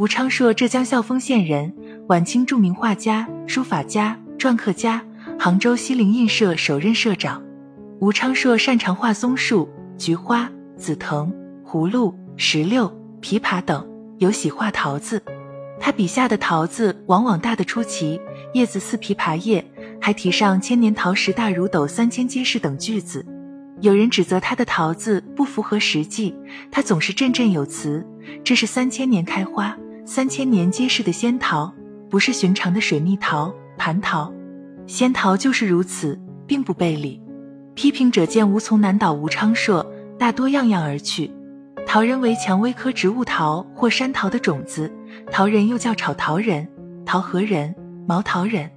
吴昌硕，浙江孝丰县人，晚清著名画家、书法家、篆刻家，杭州西泠印社首任社长。吴昌硕擅长画松树、菊花、紫藤、葫芦、石榴、枇杷等，尤喜画桃子。他笔下的桃子往往大得出奇，叶子似枇杷叶，还题上“千年桃实大如斗，三千皆是”等句子。有人指责他的桃子不符合实际，他总是振振有词：“这是三千年开花、三千年皆是的仙桃，不是寻常的水蜜桃、蟠桃。仙桃就是如此，并不背离。”批评者见无从难倒吴昌硕，大多样样而去。桃仁为蔷薇科植物桃或山桃的种子。桃仁又叫炒桃仁、桃核仁、毛桃仁。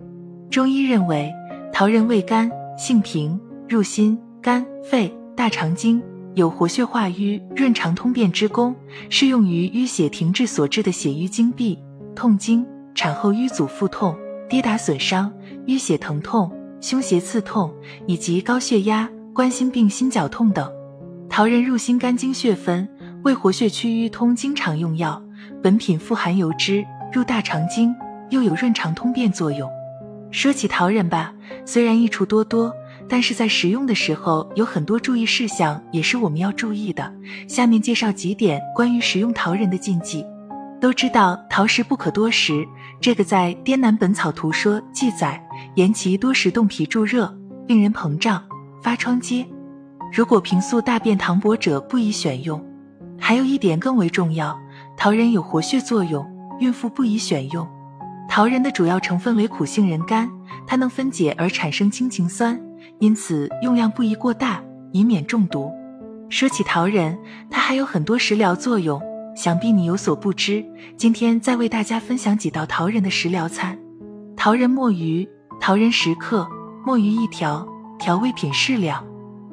中医认为，桃仁味甘，性平，入心、肝、肺、大肠经，有活血化瘀、润肠通便之功，适用于淤血停滞所致的血瘀经闭、痛经、产后瘀阻腹痛、跌打损伤、淤血疼痛、胸胁刺痛以及高血压、冠心病、心绞痛等。桃仁入心肝经血分，为活血祛瘀通经常用药。本品富含油脂，入大肠经，又有润肠通便作用。说起桃仁吧，虽然益处多多，但是在食用的时候有很多注意事项，也是我们要注意的。下面介绍几点关于食用桃仁的禁忌。都知道桃食不可多食，这个在《滇南本草图说》记载，言其多食冻脾助热，令人膨胀发疮疖。如果平素大便溏薄者，不宜选用。还有一点更为重要。桃仁有活血作用，孕妇不宜选用。桃仁的主要成分为苦杏仁苷，它能分解而产生氢氰酸，因此用量不宜过大，以免中毒。说起桃仁，它还有很多食疗作用，想必你有所不知。今天再为大家分享几道桃仁的食疗餐：桃仁墨鱼，桃仁十克，墨鱼一条，调味品适量。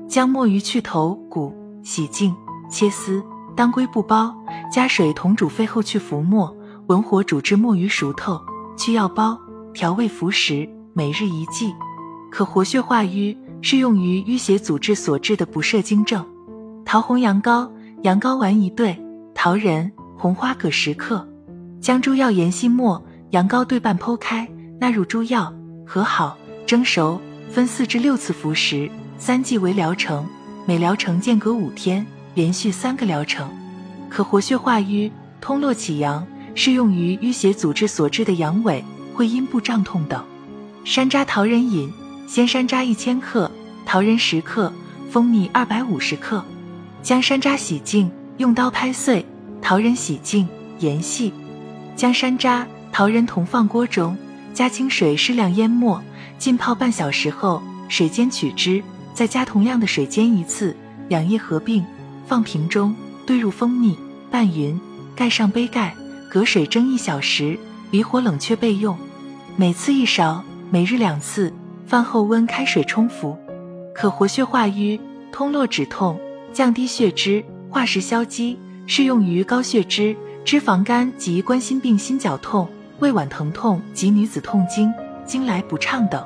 将墨鱼去头骨，洗净，切丝。当归不包，加水同煮沸后去浮沫，文火煮至墨鱼熟透，去药包，调味服食，每日一剂，可活血化瘀，适用于淤血阻滞所致的不摄经症。桃红羊羔，羊羔丸一对，桃仁、红花各十克，将猪药研细末，羊羔对半剖开，纳入猪药，和好蒸熟，分四至六次服食，三剂为疗程，每疗程间隔五天。连续三个疗程，可活血化瘀、通络起阳，适用于淤血阻滞所致的阳痿、会阴部胀痛等。山楂桃仁饮：鲜山楂一千克，桃仁十克，蜂蜜二百五十克。将山楂洗净，用刀拍碎；桃仁洗净，研细。将山楂、桃仁同放锅中，加清水适量淹没，浸泡半小时后，水煎取汁，再加同样的水煎一次，两液合并。放瓶中，兑入蜂蜜，拌匀，盖上杯盖，隔水蒸一小时，离火冷却备用。每次一勺，每日两次。饭后温开水冲服，可活血化瘀、通络止痛、降低血脂、化食消积，适用于高血脂、脂肪肝及冠心病、心绞痛、胃脘疼痛及女子痛经、经来不畅等。